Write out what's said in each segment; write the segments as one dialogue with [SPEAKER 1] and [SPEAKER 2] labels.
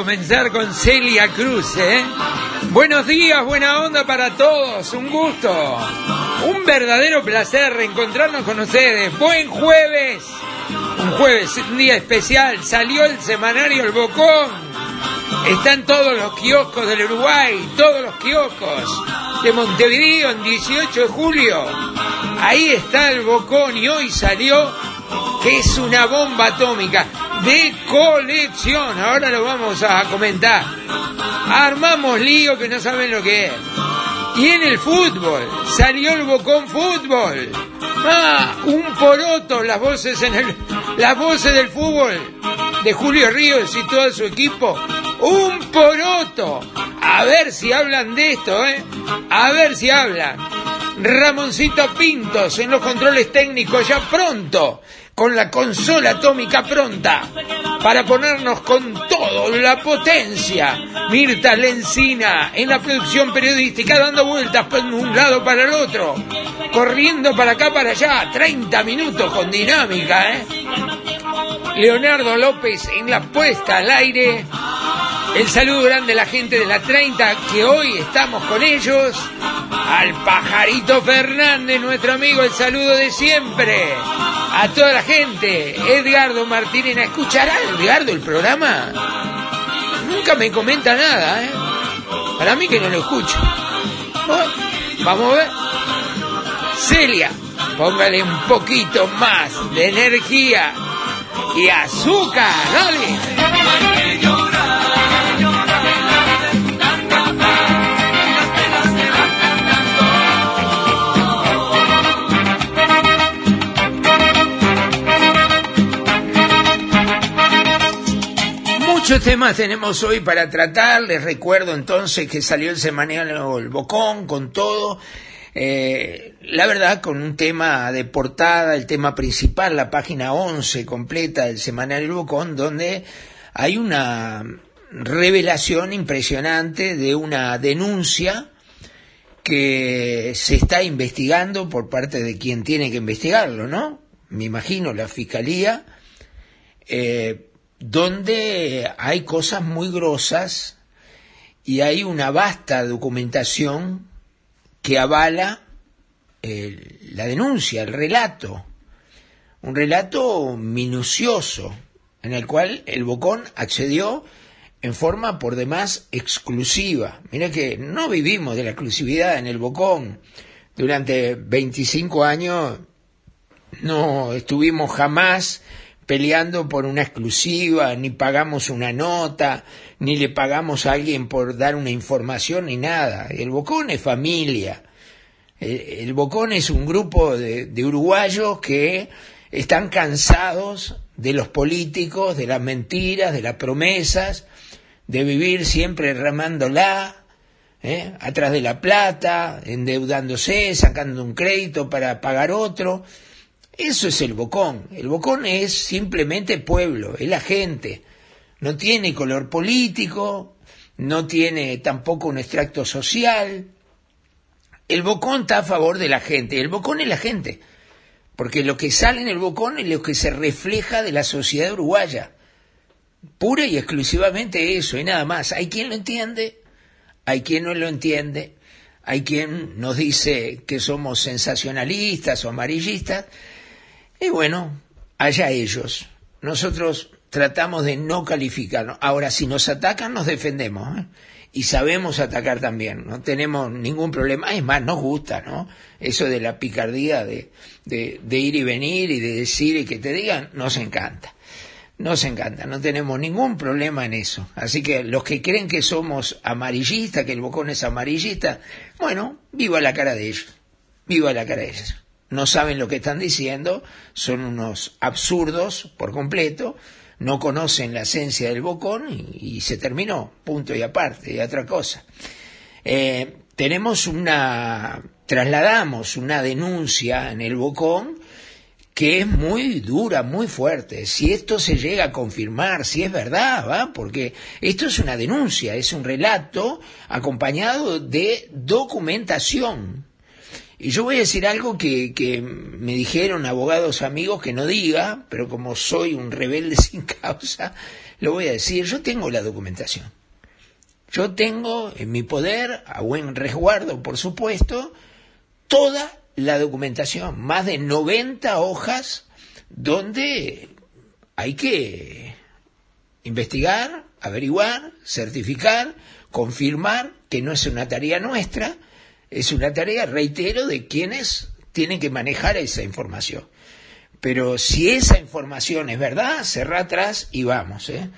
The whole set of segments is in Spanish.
[SPEAKER 1] comenzar con Celia Cruz, ¿eh? Buenos días, buena onda para todos, un gusto. Un verdadero placer reencontrarnos con ustedes. Buen jueves. Un jueves, un día especial. Salió el semanario El Bocón. Están todos los kioscos del Uruguay, todos los kioscos de Montevideo en 18 de julio. Ahí está el Bocón y hoy salió que es una bomba atómica de colección. Ahora lo vamos a comentar. Armamos lío que no saben lo que es. Y en el fútbol, salió el Bocón Fútbol. Ah, un poroto, las voces en el, las voces del fútbol de Julio Ríos y todo su equipo. Un poroto. A ver si hablan de esto, ¿eh? A ver si hablan. Ramoncito Pintos en los controles técnicos ya pronto, con la consola atómica pronta, para ponernos con todo la potencia. Mirta Lencina en la producción periodística dando vueltas de un lado para el otro, corriendo para acá para allá, 30 minutos con dinámica, ¿eh? Leonardo López en la puesta al aire. El saludo grande a la gente de la 30 que hoy estamos con ellos. Al pajarito Fernández, nuestro amigo, el saludo de siempre. A toda la gente. Edgardo Martínez, ¿escuchará Edgardo el programa? Nunca me comenta nada, ¿eh? Para mí que no lo escucho. Vamos a ver. Celia, póngale un poquito más de energía y azúcar, dale. Muchos temas tenemos hoy para tratar. Les recuerdo entonces que salió el semanario El Bocón con todo. Eh, la verdad, con un tema de portada, el tema principal, la página 11 completa del semanario El Bocón, donde hay una revelación impresionante de una denuncia que se está investigando por parte de quien tiene que investigarlo, ¿no? Me imagino la fiscalía. Eh, donde hay cosas muy grosas y hay una vasta documentación que avala eh, la denuncia, el relato, un relato minucioso en el cual el Bocón accedió en forma por demás exclusiva. Mira que no vivimos de la exclusividad en el Bocón. Durante 25 años no estuvimos jamás peleando por una exclusiva, ni pagamos una nota, ni le pagamos a alguien por dar una información, ni nada. El Bocón es familia. El, Bocón es un grupo de, uruguayos que están cansados de los políticos, de las mentiras, de las promesas, de vivir siempre remándola, ¿eh? atrás de la plata, endeudándose, sacando un crédito para pagar otro. Eso es el bocón. El bocón es simplemente pueblo, es la gente. No tiene color político, no tiene tampoco un extracto social. El bocón está a favor de la gente. El bocón es la gente. Porque lo que sale en el bocón es lo que se refleja de la sociedad uruguaya. Pura y exclusivamente eso y nada más. Hay quien lo entiende, hay quien no lo entiende, hay quien nos dice que somos sensacionalistas o amarillistas, y bueno, allá ellos. Nosotros tratamos de no calificarnos. Ahora, si nos atacan, nos defendemos. ¿eh? Y sabemos atacar también. No tenemos ningún problema. Es más, nos gusta, ¿no? Eso de la picardía de, de, de ir y venir y de decir y que te digan, nos encanta. Nos encanta, no tenemos ningún problema en eso. Así que los que creen que somos amarillistas, que el bocón es amarillista, bueno, viva la cara de ellos. Viva la cara de ellos. No saben lo que están diciendo, son unos absurdos por completo, no conocen la esencia del bocón y, y se terminó, punto y aparte, y otra cosa. Eh, tenemos una, trasladamos una denuncia en el bocón que es muy dura, muy fuerte. Si esto se llega a confirmar, si es verdad, ¿va? Porque esto es una denuncia, es un relato acompañado de documentación. Y yo voy a decir algo que, que me dijeron abogados amigos que no diga, pero como soy un rebelde sin causa, lo voy a decir. Yo tengo la documentación. Yo tengo en mi poder, a buen resguardo, por supuesto, toda la documentación, más de 90 hojas donde hay que investigar, averiguar, certificar, confirmar que no es una tarea nuestra, es una tarea, reitero, de quienes tienen que manejar esa información. Pero si esa información es verdad, cerra atrás y vamos. ¿eh?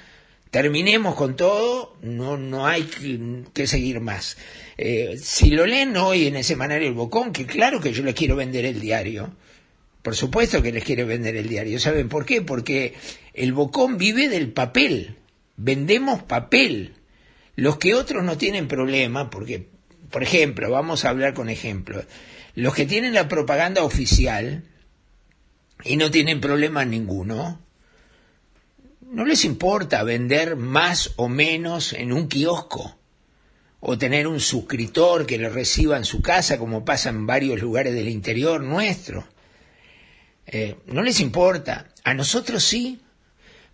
[SPEAKER 1] Terminemos con todo, no, no hay que, que seguir más. Eh, si lo leen hoy en el semanario El Bocón, que claro que yo les quiero vender el diario, por supuesto que les quiero vender el diario. ¿Saben por qué? Porque el Bocón vive del papel. Vendemos papel. Los que otros no tienen problema, porque, por ejemplo, vamos a hablar con ejemplos. Los que tienen la propaganda oficial y no tienen problema ninguno, no les importa vender más o menos en un kiosco o tener un suscriptor que lo reciba en su casa, como pasa en varios lugares del interior nuestro. Eh, no les importa, a nosotros sí,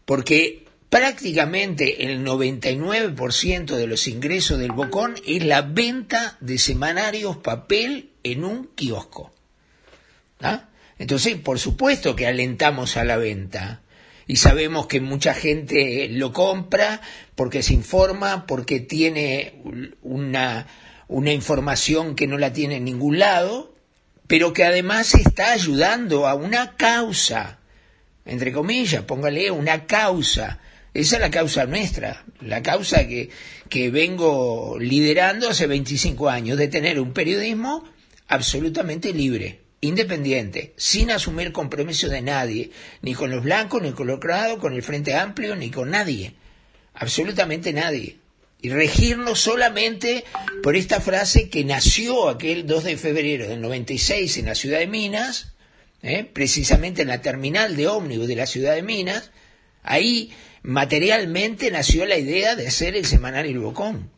[SPEAKER 1] porque prácticamente el 99% de los ingresos del Bocón es la venta de semanarios papel en un kiosco. ¿Ah? Entonces, por supuesto que alentamos a la venta y sabemos que mucha gente lo compra porque se informa, porque tiene una, una información que no la tiene en ningún lado, pero que además está ayudando a una causa, entre comillas, póngale una causa. Esa es la causa nuestra, la causa que, que vengo liderando hace 25 años, de tener un periodismo absolutamente libre independiente, sin asumir compromiso de nadie, ni con los blancos, ni con los colorados, con el Frente Amplio, ni con nadie, absolutamente nadie. Y regirnos solamente por esta frase que nació aquel 2 de febrero del 96 en la ciudad de Minas, ¿eh? precisamente en la terminal de ómnibus de la ciudad de Minas, ahí materialmente nació la idea de hacer el semanario El Bocón.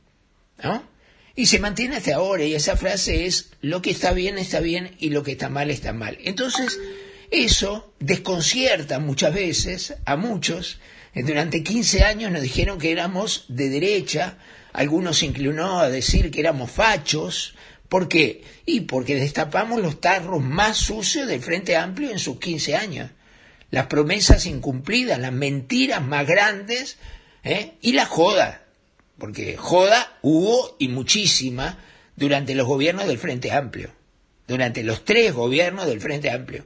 [SPEAKER 1] ¿no? Y se mantiene hasta ahora, y esa frase es, lo que está bien está bien y lo que está mal está mal. Entonces, eso desconcierta muchas veces a muchos. Durante 15 años nos dijeron que éramos de derecha, algunos se inclinó a decir que éramos fachos. ¿Por qué? Y porque destapamos los tarros más sucios del Frente Amplio en sus 15 años. Las promesas incumplidas, las mentiras más grandes ¿eh? y la joda porque joda hubo y muchísima durante los gobiernos del Frente Amplio, durante los tres gobiernos del Frente Amplio.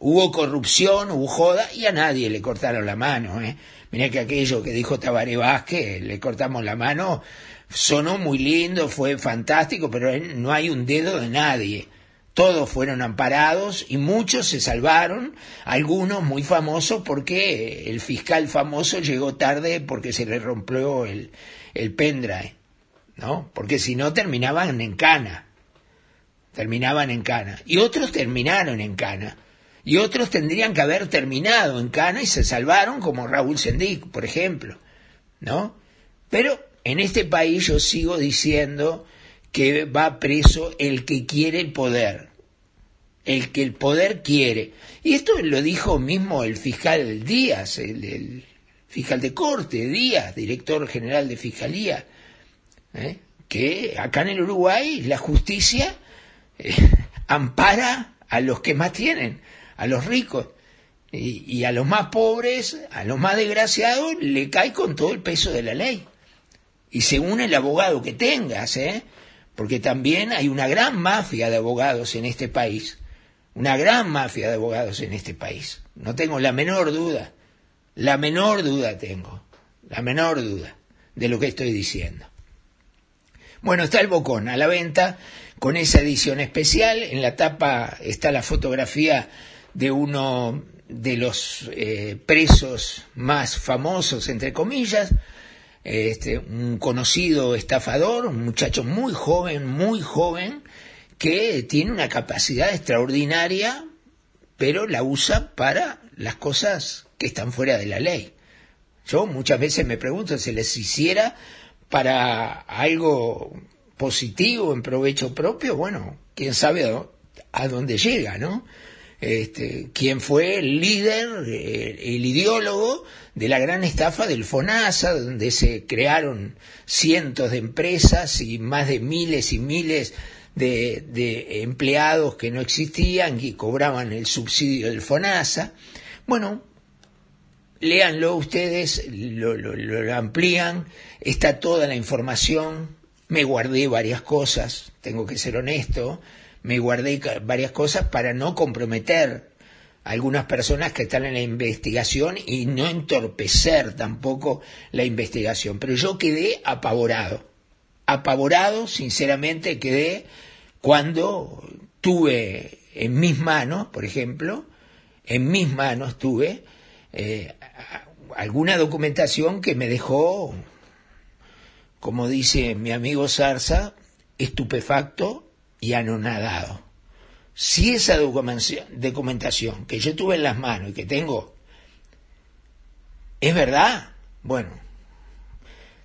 [SPEAKER 1] Hubo corrupción, hubo joda y a nadie le cortaron la mano. ¿eh? Mirá que aquello que dijo Tabaré Vázquez, le cortamos la mano, sonó muy lindo, fue fantástico, pero no hay un dedo de nadie. Todos fueron amparados y muchos se salvaron, algunos muy famosos porque el fiscal famoso llegó tarde porque se le rompió el, el pendrive, ¿no? Porque si no terminaban en cana, terminaban en cana. Y otros terminaron en cana. Y otros tendrían que haber terminado en cana y se salvaron, como Raúl Sendic, por ejemplo, ¿no? Pero en este país yo sigo diciendo que va preso el que quiere el poder, el que el poder quiere. Y esto lo dijo mismo el fiscal Díaz, el, fiscal de corte, Díaz, director general de fiscalía, ¿eh? que acá en el Uruguay la justicia eh, ampara a los que más tienen, a los ricos. Y, y a los más pobres, a los más desgraciados, le cae con todo el peso de la ley. Y según el abogado que tengas, ¿eh? Porque también hay una gran mafia de abogados en este país, una gran mafia de abogados en este país. No tengo la menor duda, la menor duda tengo, la menor duda de lo que estoy diciendo. Bueno, está el Bocón a la venta con esa edición especial. En la tapa está la fotografía de uno de los eh, presos más famosos, entre comillas, este, un conocido estafador, un muchacho muy joven, muy joven, que tiene una capacidad extraordinaria, pero la usa para las cosas que están fuera de la ley. Yo muchas veces me pregunto si les hiciera para algo positivo, en provecho propio, bueno, quién sabe a, dónde llega, ¿no? Este, quién fue el líder, el, ideólogo de la gran estafa del FONASA, donde se crearon cientos de empresas y más de miles y miles de, empleados que no existían y cobraban el subsidio del FONASA. Bueno, léanlo ustedes, lo, lo, amplían, está toda la información, me guardé varias cosas, tengo que ser honesto, me guardé varias cosas para no comprometer a algunas personas que están en la investigación y no entorpecer tampoco la investigación. Pero yo quedé apavorado, apavorado, sinceramente quedé cuando tuve en mis manos, por ejemplo, en mis manos tuve eh, alguna documentación que me dejó, como dice mi amigo Zarza, estupefacto y anonadado. Si esa documentación que yo tuve en las manos y que tengo es verdad, bueno,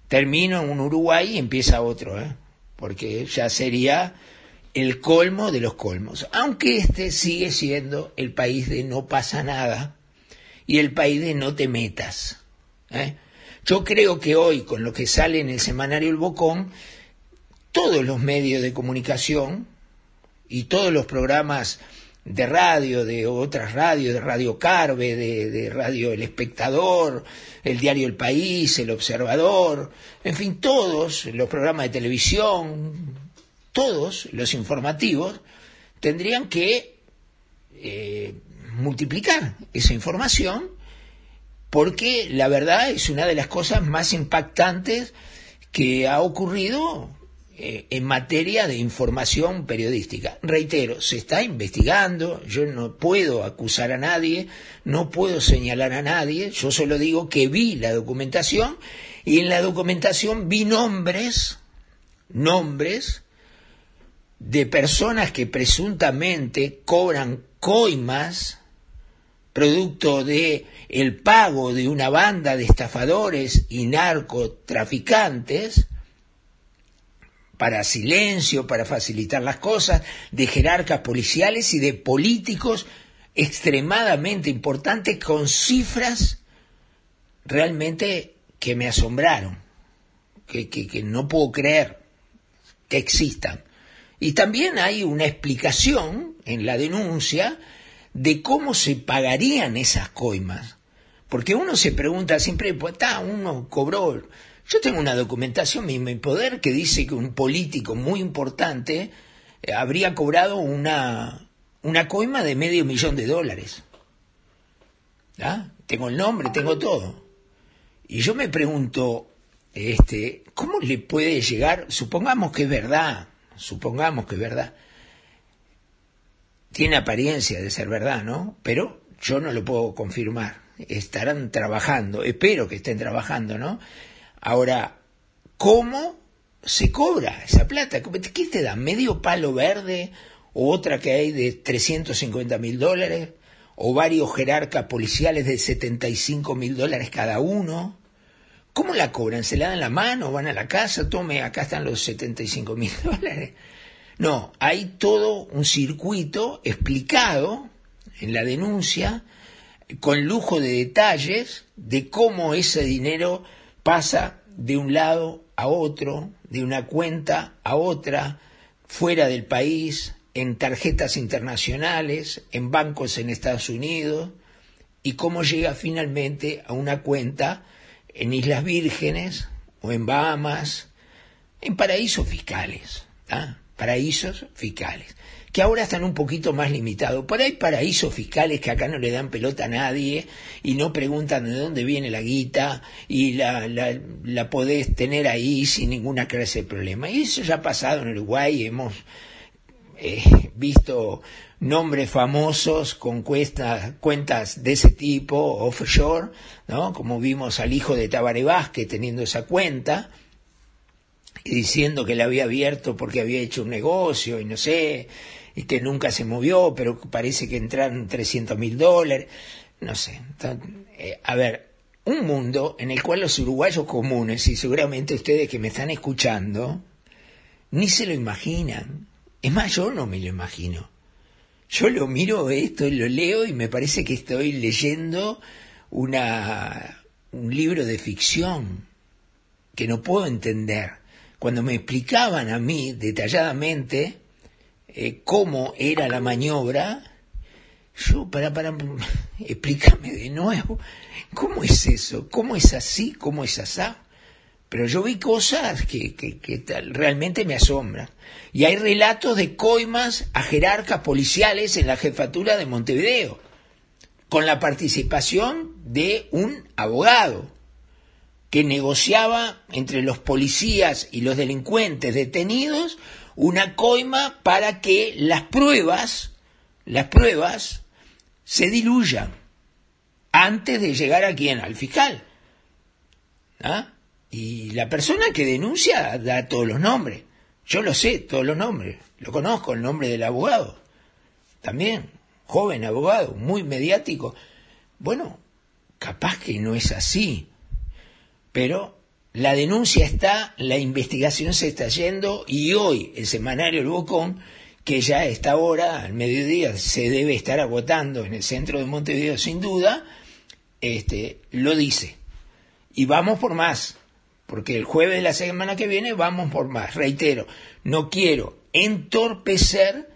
[SPEAKER 1] termino en un Uruguay y empieza otro, ¿eh? porque ya sería el colmo de los colmos, aunque este sigue siendo el país de no pasa nada y el país de no te metas. ¿eh? Yo creo que hoy, con lo que sale en el semanario El Bocón, todos los medios de comunicación y todos los programas de radio, de otras radios, de Radio Carve, de, Radio El Espectador, el diario El País, El Observador, en fin, todos los programas de televisión, todos los informativos, tendrían que eh, multiplicar esa información porque la verdad es una de las cosas más impactantes que ha ocurrido eh, en materia de información periodística. Reitero, se está investigando, yo no puedo acusar a nadie, no puedo señalar a nadie, yo solo digo que vi la documentación y en la documentación vi nombres, nombres de personas que presuntamente cobran coimas producto de el pago de una banda de estafadores y narcotraficantes para silencio, para facilitar las cosas, de jerarcas policiales y de políticos extremadamente importantes con cifras realmente que me asombraron, que, que, no puedo creer que existan. Y también hay una explicación en la denuncia de cómo se pagarían esas coimas. Porque uno se pregunta siempre, pues está, uno cobró yo tengo una documentación en mi poder que dice que un político muy importante eh, habría cobrado una, una coima de medio millón de dólares. ¿Ah? Tengo el nombre, tengo todo. Y yo me pregunto, este, ¿cómo le puede llegar? Supongamos que es verdad, supongamos que es verdad. Tiene apariencia de ser verdad, ¿no? Pero yo no lo puedo confirmar. Estarán trabajando, espero que estén trabajando, ¿no? Ahora, ¿cómo se cobra esa plata? ¿Qué te da? ¿Medio palo verde? ¿O otra que hay de 350 mil dólares? ¿O varios jerarcas policiales de 75 mil dólares cada uno? ¿Cómo la cobran? ¿Se la dan la mano? ¿Van a la casa? Tome, acá están los 75 mil dólares. No, hay todo un circuito explicado en la denuncia con lujo de detalles de cómo ese dinero pasa de un lado a otro, de una cuenta a otra, fuera del país, en tarjetas internacionales, en bancos en Estados Unidos, y cómo llega finalmente a una cuenta en Islas Vírgenes o en Bahamas, en paraísos fiscales, ¿ah? paraísos fiscales, que ahora están un poquito más limitados. Por ahí paraísos fiscales que acá no le dan pelota a nadie y no preguntan de dónde viene la guita y la, la, la podés tener ahí sin ninguna clase de problema. Y eso ya ha pasado en Uruguay, hemos eh, visto nombres famosos con cuesta- cuentas de ese tipo, offshore, ¿no? Como vimos al hijo de Tabaré Vázquez teniendo esa cuenta y diciendo que la había abierto porque había hecho un negocio y no sé, y que nunca se movió, pero parece que entraron 300 mil dólares, no sé. Eh, a ver, un mundo en el cual los uruguayos comunes, y seguramente ustedes que me están escuchando, ni se lo imaginan. Es más, yo no me lo imagino. Yo lo miro esto, lo leo y me parece que estoy leyendo una, un libro de ficción que no puedo entender. Cuando me explicaban a mí detalladamente eh, cómo era la maniobra, yo, para, para, explícame de nuevo, ¿cómo es eso? ¿Cómo es así? ¿Cómo es asá? Pero yo vi cosas que, que, que realmente me asombran. Y hay relatos de coimas a jerarcas policiales en la jefatura de Montevideo, con la participación de un abogado que negociaba entre los policías y los delincuentes detenidos una coima para que las pruebas, las pruebas se diluyan antes de llegar a quién, al fiscal. ¿Ah? Y la persona que denuncia da todos los nombres. Yo lo sé, todos los nombres. Lo conozco, el nombre del abogado. También, joven abogado, muy mediático. Bueno, capaz que no es así. Pero la denuncia está, la investigación se está yendo y hoy el semanario El Bocón, que ya a esta hora, al mediodía, se debe estar agotando en el centro de Montevideo sin duda, este, lo dice. Y vamos por más, porque el jueves de la semana que viene vamos por más. Reitero, no quiero entorpecer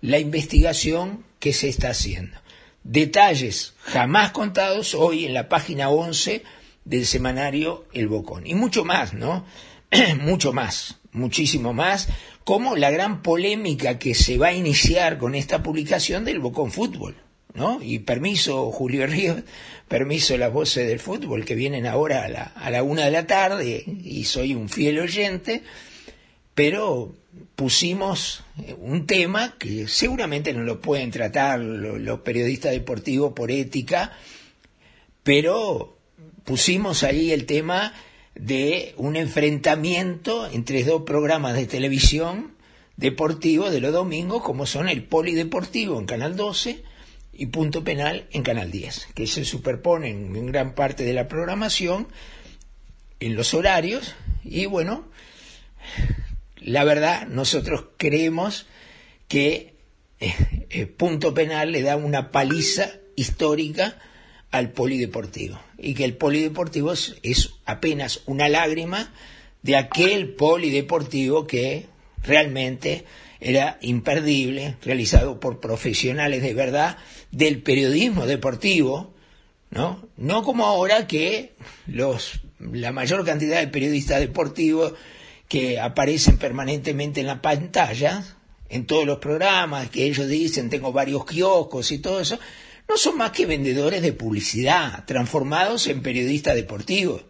[SPEAKER 1] la investigación que se está haciendo. Detalles jamás contados hoy en la página 11 del semanario El Bocón. Y mucho más, ¿no? mucho más, muchísimo más, como la gran polémica que se va a iniciar con esta publicación del Bocón Fútbol, ¿no? Y permiso, Julio Ríos, permiso las voces del fútbol que vienen ahora a la, a la una de la tarde y soy un fiel oyente, pero pusimos eh, un tema que seguramente no lo pueden tratar lo- los periodistas deportivos por ética, pero pusimos ahí el tema de un enfrentamiento entre dos programas de televisión deportivos de los domingos, como son el Polideportivo en Canal 12 y Punto Penal en Canal 10, que se superponen en gran parte de la programación en los horarios y bueno, la verdad, nosotros creemos que eh, eh, Punto Penal le da una paliza histórica al polideportivo y que el polideportivo es, apenas una lágrima de aquel polideportivo que realmente era imperdible, realizado por profesionales de verdad del periodismo deportivo, ¿no? No como ahora que los, la mayor cantidad de periodistas deportivos que aparecen permanentemente en la pantalla, en todos los programas, que ellos dicen tengo varios kioscos y todo eso, no son más que vendedores de publicidad, transformados en periodistas deportivos,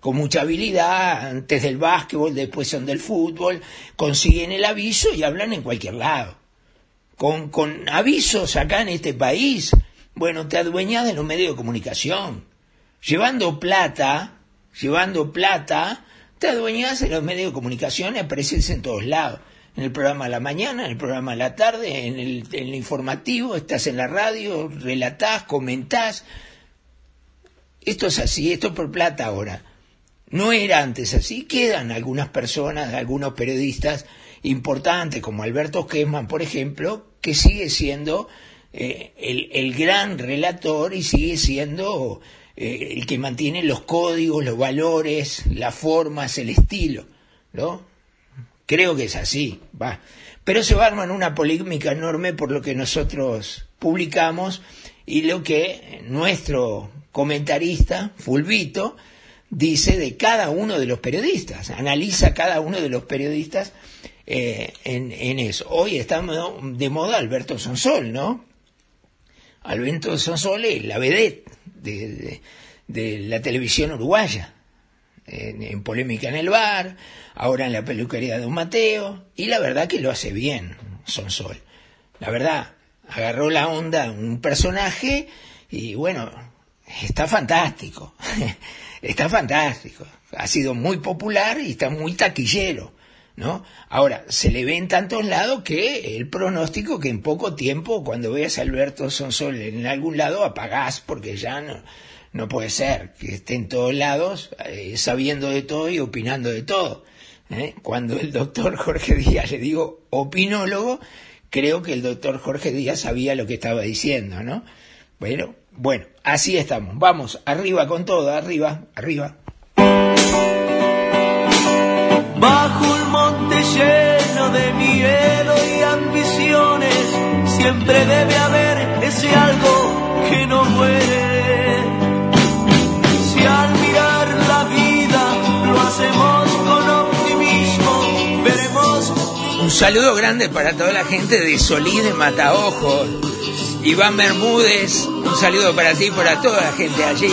[SPEAKER 1] con mucha habilidad, antes del básquetbol, después son del fútbol, consiguen el aviso y hablan en cualquier lado. Con, con avisos acá en este país, bueno, te adueñas de los medios de comunicación. Llevando plata, llevando plata, te adueñas de los medios de comunicación y apareces en todos lados. En el programa de la mañana, en el programa de la tarde, en el, informativo, estás en la radio, relatás, comentás. Esto es así, esto es por plata ahora. No era antes así. Quedan algunas personas, algunos periodistas importantes, como Alberto Kessman, por ejemplo, que sigue siendo eh, el, el gran relator y sigue siendo eh, el que mantiene los códigos, los valores, las formas, el estilo, ¿no? Creo que es así, va. Pero se va a armar una polémica enorme por lo que nosotros publicamos y lo que nuestro comentarista, Fulvito, dice de cada uno de los periodistas, analiza cada uno de los periodistas eh, en, eso. Hoy está de moda Alberto Sonsol, ¿no? Alberto Sonsol es la vedette de, de, de la televisión uruguaya, en, polémica en el bar, ahora en la peluquería de un Mateo, y la verdad que lo hace bien Sonsol. La verdad, agarró la onda un personaje y bueno, está fantástico, está fantástico, ha sido muy popular y está muy taquillero. ¿No? Ahora, se le ve en tantos lados que el pronóstico que en poco tiempo, cuando veas a Alberto Sonsol en algún lado, apagás porque ya no, no puede ser que esté en todos lados eh, sabiendo de todo y opinando de todo. ¿eh? Cuando el doctor Jorge Díaz, le digo opinólogo, creo que el doctor Jorge Díaz sabía lo que estaba diciendo, ¿no? Bueno, bueno, así estamos. Vamos, arriba con todo, arriba, arriba.
[SPEAKER 2] Bajo un monte lleno de miedo y ambiciones, siempre debe haber ese algo que no muere. Hacemos con optimismo, veremos.
[SPEAKER 1] Un saludo grande para toda la gente de Solí de Mataojos. Iván Bermúdez, un saludo para ti y para toda la gente allí.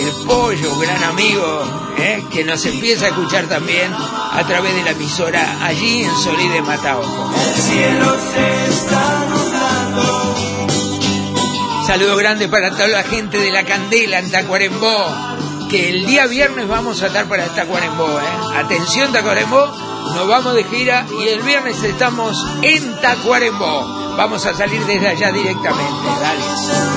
[SPEAKER 1] El pollo, gran amigo, ¿eh? que nos empieza a escuchar también a través de la emisora allí en Solí de Mataojos.
[SPEAKER 2] El cielo se está nublando.
[SPEAKER 1] Saludo grande para toda la gente de la Candela en Tacuarembó, el día viernes vamos a estar para Tacuarembó. ¿eh? Atención Tacuarembó, nos vamos de gira y el viernes estamos en Tacuarembó. Vamos a salir desde allá directamente. Dale.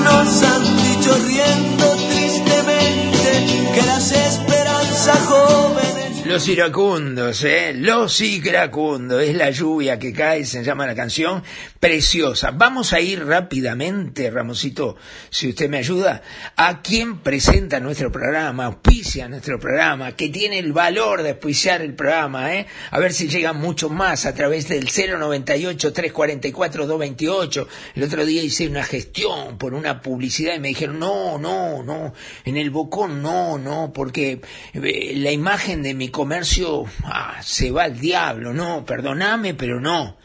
[SPEAKER 2] Nos han dicho riendo tristemente que las esperanzas jóvenes.
[SPEAKER 1] Los iracundos, ¿eh? Los iracundos. Es la lluvia que cae, se llama la canción. Preciosa. Vamos a ir rápidamente, Ramosito, si usted me ayuda, a quien presenta nuestro programa, auspicia nuestro programa, que tiene el valor de auspiciar el programa, ¿eh? A ver si llegan mucho más a través del 098-344-228. El otro día hice una gestión por una publicidad y me dijeron, no, no, no, en el Bocón no, no, porque eh, la imagen de mi comercio ah, se va al diablo, no, perdoname, pero no.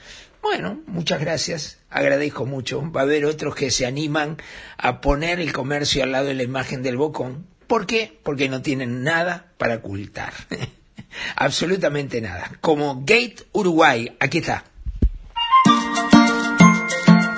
[SPEAKER 1] Bueno, muchas gracias, agradezco mucho. Va a haber otros que se animan a poner el comercio al lado de la imagen del Bocón. ¿Por qué? Porque no tienen nada para ocultar. Absolutamente nada. Como Gate Uruguay, aquí está.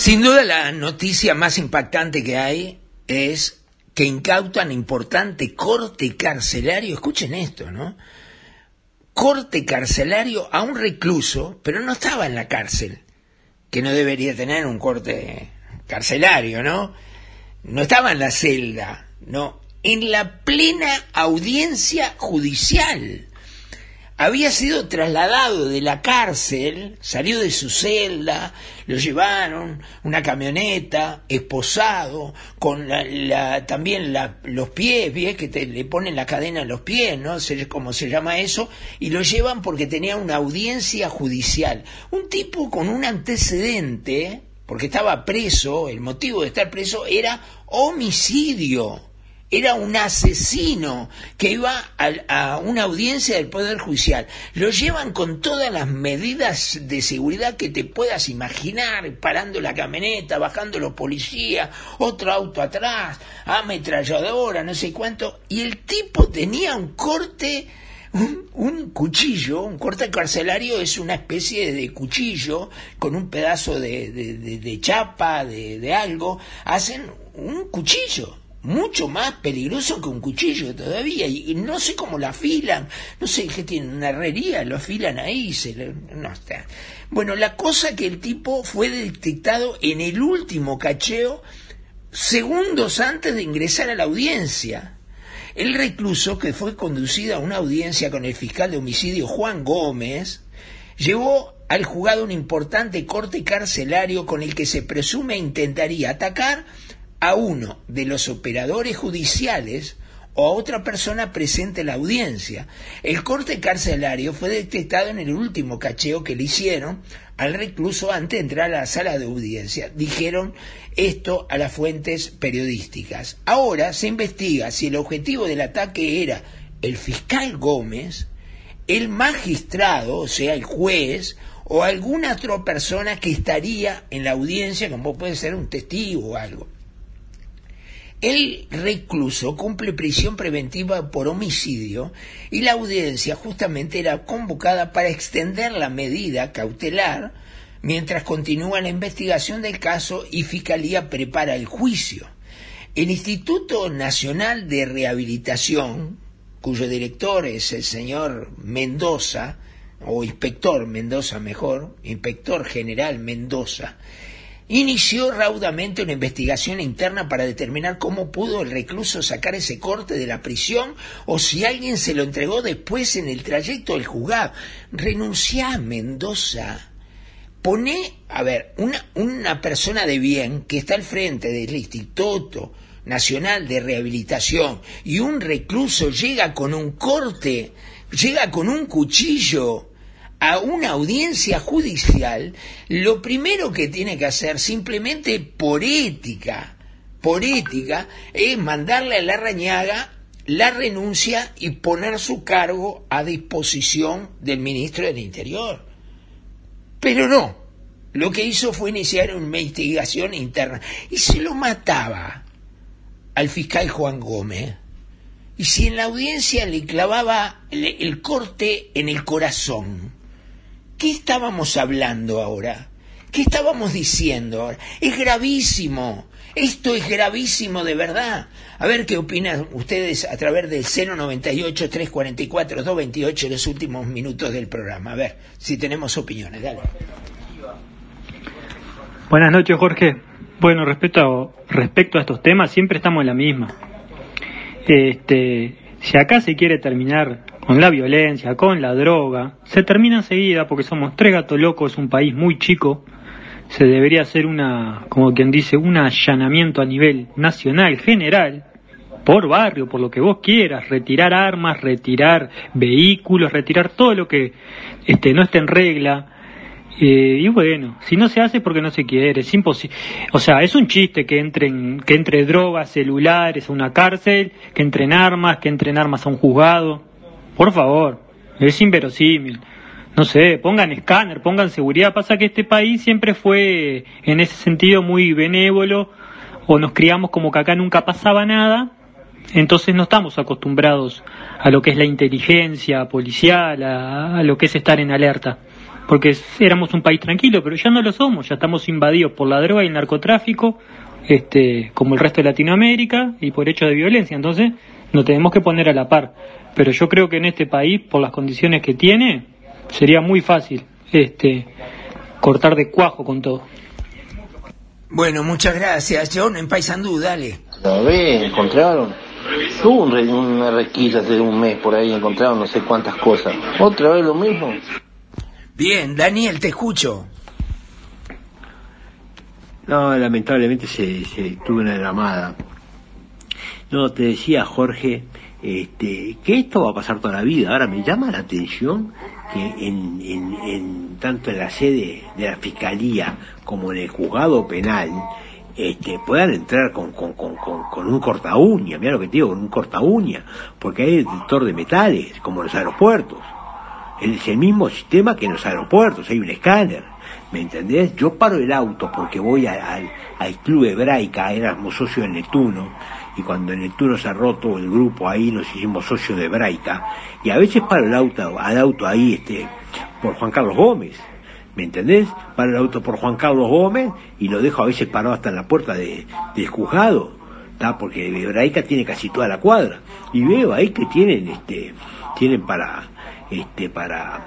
[SPEAKER 1] Sin duda la noticia más impactante que hay es que incautan importante corte carcelario, escuchen esto, ¿no? Corte carcelario a un recluso, pero no estaba en la cárcel, que no debería tener un corte carcelario, ¿no? No estaba en la celda, no, en la plena audiencia judicial había sido trasladado de la cárcel, salió de su celda, lo llevaron, una camioneta, esposado, con la, la, también la, los pies, ¿ves? que te, le ponen la cadena a los pies, ¿no? Se, como se llama eso, y lo llevan porque tenía una audiencia judicial. Un tipo con un antecedente, porque estaba preso, el motivo de estar preso era homicidio era un asesino que iba a, a, una audiencia del Poder Judicial. Lo llevan con todas las medidas de seguridad que te puedas imaginar, parando la camioneta, bajando los policías, otro auto atrás, ametralladora, no sé cuánto, y el tipo tenía un corte, un, cuchillo, un corte carcelario es una especie de cuchillo con un pedazo de, de, chapa, de algo, hacen un cuchillo, mucho más peligroso que un cuchillo todavía, y no sé cómo lo afilan, no sé qué tienen, una herrería, lo afilan ahí, se le- no está. Bueno, la cosa que el tipo fue detectado en el último cacheo, segundos antes de ingresar a la audiencia. El recluso, que fue conducido a una audiencia con el fiscal de homicidio Juan Gómez, llevó al juzgado un importante corte carcelario con el que se presume intentaría atacar a uno de los operadores judiciales o a otra persona presente en la audiencia. El corte carcelario fue detectado en el último cacheo que le hicieron al recluso antes de entrar a la sala de audiencia. Dijeron esto a las fuentes periodísticas. Ahora se investiga si el objetivo del ataque era el fiscal Gómez, el magistrado, o sea, el juez, o alguna otra persona que estaría en la audiencia, como puede ser un testigo o algo. El recluso cumple prisión preventiva por homicidio y la audiencia justamente era convocada para extender la medida cautelar mientras continúa la investigación del caso y Fiscalía prepara el juicio. El Instituto Nacional de Rehabilitación, cuyo director es el señor Mendoza, o inspector Mendoza mejor, inspector general Mendoza, inició raudamente una investigación interna para determinar cómo pudo el recluso sacar ese corte de la prisión o si alguien se lo entregó después en el trayecto del juzgado. Renunciá, Mendoza. Pone, a ver, una, una persona de bien que está al frente del Instituto Nacional de Rehabilitación y un recluso llega con un corte, llega con un cuchillo a una audiencia judicial, lo primero que tiene que hacer, simplemente por ética, por ética, es mandarle a la rañaga la renuncia y poner su cargo a disposición del ministro del Interior. Pero no, lo que hizo fue iniciar una investigación interna y se lo mataba al fiscal Juan Gómez. Y si en la audiencia le clavaba el, corte en el corazón, ¿qué estábamos hablando ahora? ¿Qué estábamos diciendo ahora? Es gravísimo. Esto es gravísimo de verdad. A ver qué opinan ustedes a través del 098-344-228 los últimos minutos del programa. A ver si tenemos opiniones. Dale.
[SPEAKER 3] Buenas noches, Jorge. Bueno, respecto a, respecto a estos temas, siempre estamos en la misma. Este, si acá se quiere terminar con la violencia, con la droga, se termina enseguida porque somos tres gatos locos, un país muy chico. Se debería hacer una, como quien dice, un allanamiento a nivel nacional, general, por barrio, por lo que vos quieras, retirar armas, retirar vehículos, retirar todo lo que este, no esté en regla. Eh, y bueno, si no se hace es porque no se quiere, es imposible. O sea, es un chiste que entren, que entre drogas, celulares a una cárcel, que entren armas, que entren armas a un juzgado. Por favor, es inverosímil. No sé, pongan escáner, pongan seguridad. Pasa que este país siempre fue en ese sentido muy benévolo, o nos criamos como que acá nunca pasaba nada, entonces no estamos acostumbrados a lo que es la inteligencia policial, a, a lo que es estar en alerta porque éramos un país tranquilo, pero ya no lo somos, ya estamos invadidos por la droga y el narcotráfico, este, como el resto de Latinoamérica, y por hechos de violencia, entonces nos tenemos que poner a la par. Pero yo creo que en este país, por las condiciones que tiene, sería muy fácil este, cortar de cuajo con todo.
[SPEAKER 1] Bueno, muchas gracias. John, en Paysandú, dale.
[SPEAKER 4] La vez encontraron. Hubo un re- una requisa hace un mes por ahí, encontraron no sé cuántas cosas. Otra vez lo mismo.
[SPEAKER 1] Bien, Daniel, te escucho.
[SPEAKER 5] No, lamentablemente se, se tuvo una llamada. No, te decía Jorge, este, que esto va a pasar toda la vida. Ahora me llama la atención que en, en, en- tanto en la sede de la fiscalía como en el juzgado penal este, puedan entrar con, con, con, con, un corta uña, mira lo que te digo, con un corta uña, porque hay detector de metales, como en los aeropuertos. Es el mismo sistema que en los aeropuertos, hay un escáner. ¿Me entendés? Yo paro el auto porque voy al, al club hebraica, éramos socios de Neptuno, y cuando en Neptuno se ha roto el grupo ahí nos hicimos socios de hebraica, y a veces paro el auto, al auto ahí este, por Juan Carlos Gómez. ¿Me entendés? Para el auto por Juan Carlos Gómez y lo dejo a veces parado hasta en la puerta de, del juzgado, ¿tá? porque Hebraica tiene casi toda la cuadra. Y veo ahí que tienen, este, tienen para, este, para,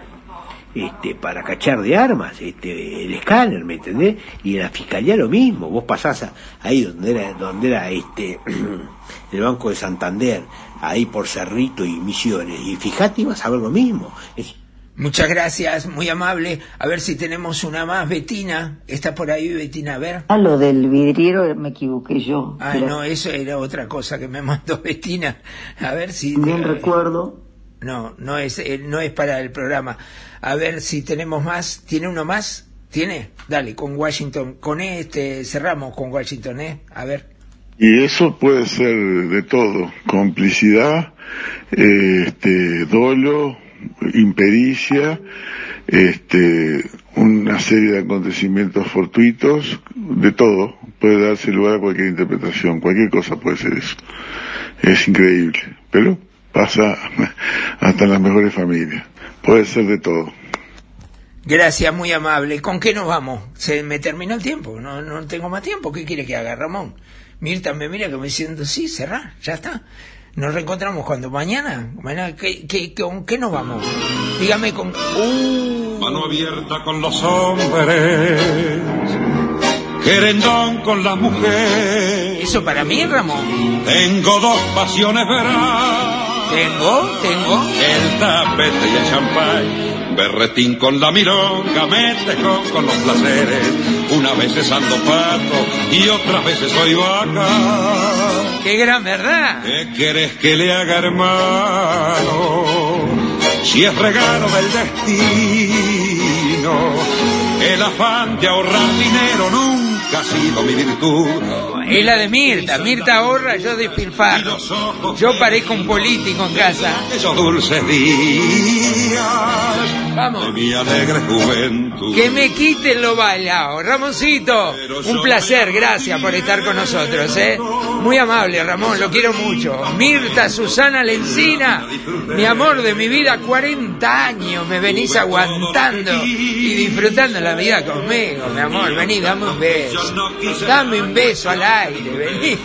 [SPEAKER 5] este, para cachar de armas, este, el escáner, ¿me entendés? Y en la fiscalía lo mismo, vos pasás a- ahí donde era, donde era este, el Banco de Santander, ahí por Cerrito y Misiones, y fijate y vas a ver lo mismo. Es-
[SPEAKER 1] Muchas gracias, muy amable. A ver si tenemos una más. Betina, ¿está por ahí Betina? A ver.
[SPEAKER 6] Ah, lo del vidriero me equivoqué yo.
[SPEAKER 1] Ah,
[SPEAKER 6] Pero
[SPEAKER 1] no, eso era otra cosa que me mandó Betina. A ver si...
[SPEAKER 6] Bien recuerdo.
[SPEAKER 1] No, no es, eh, no es para el programa. A ver si tenemos más. ¿Tiene uno más? ¿Tiene? Dale, con Washington. Con este cerramos con Washington, ¿eh? A ver.
[SPEAKER 7] Y eso puede ser de todo, complicidad, este, dolo, impericia, este, una serie de acontecimientos fortuitos, de todo, puede darse lugar a cualquier interpretación, cualquier cosa puede ser eso. Es increíble, pero pasa hasta en las mejores familias, puede ser de todo.
[SPEAKER 1] Gracias, muy amable. ¿Con qué nos vamos? Se me terminó el tiempo. No, no tengo más tiempo. ¿Qué quiere que haga, Ramón? Mirta me mira que me diciendo, sí, cerrá, ya está. Nos reencontramos cuando mañana. mañana ¿qué, qué, ¿Con qué nos vamos? Dígame con... Uh,
[SPEAKER 8] Mano abierta con los hombres, querendón con las mujeres.
[SPEAKER 1] ¿Eso para mí, Ramón?
[SPEAKER 8] Tengo dos pasiones verás.
[SPEAKER 1] ¿Tengo? ¿Tengo?
[SPEAKER 8] El tapete y el champán. Berretín con la milonga, me tejo con los placeres. Una vez es ando pato y otras veces soy vaca.
[SPEAKER 1] ¡Qué gran verdad!
[SPEAKER 8] ¿Qué quieres que le haga, hermano? Si es regalo del destino, el afán de ahorrar dinero nunca ha sido mi virtud.
[SPEAKER 1] Es la de Mirta. Mirta ahorra, yo despilfarro. Yo parezco un político en casa.
[SPEAKER 8] Esos dulces días
[SPEAKER 1] Vamos.
[SPEAKER 8] de mi alegre juventud.
[SPEAKER 1] Que me quiten lo bailado. Ramoncito, un placer, gracias por estar con nosotros, ¿eh? Muy amable, Ramón, lo quiero mucho. Mirta, Susana Lencina, mi amor de mi vida, 40 años me venís aguantando y disfrutando la vida conmigo, mi amor. Vení, dame un beso. Dame un beso al aire, vení.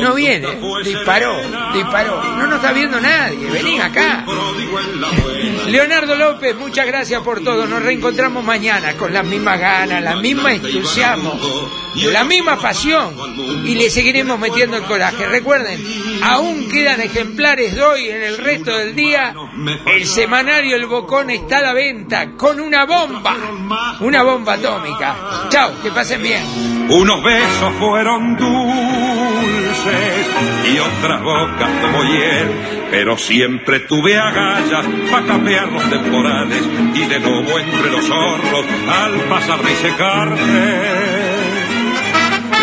[SPEAKER 1] No viene, disparó, disparó. No nos está viendo nadie, vení acá. Leonardo López, muchas gracias por todo. Nos reencontramos mañana con las mismas ganas, la misma entusiasmo, la misma pasión y le seguiremos metiendo el coraje. Recuerden, aún quedan ejemplares de hoy en el resto del día. El semanario El Bocón está a la venta con una bomba, una bomba atómica. Chao, que pasen bien.
[SPEAKER 8] Unos besos fueron dulces y otras bocas como hiel, pero siempre tuve agallas para cambiar los temporales y de nuevo entre los zorros al pasar y secarse.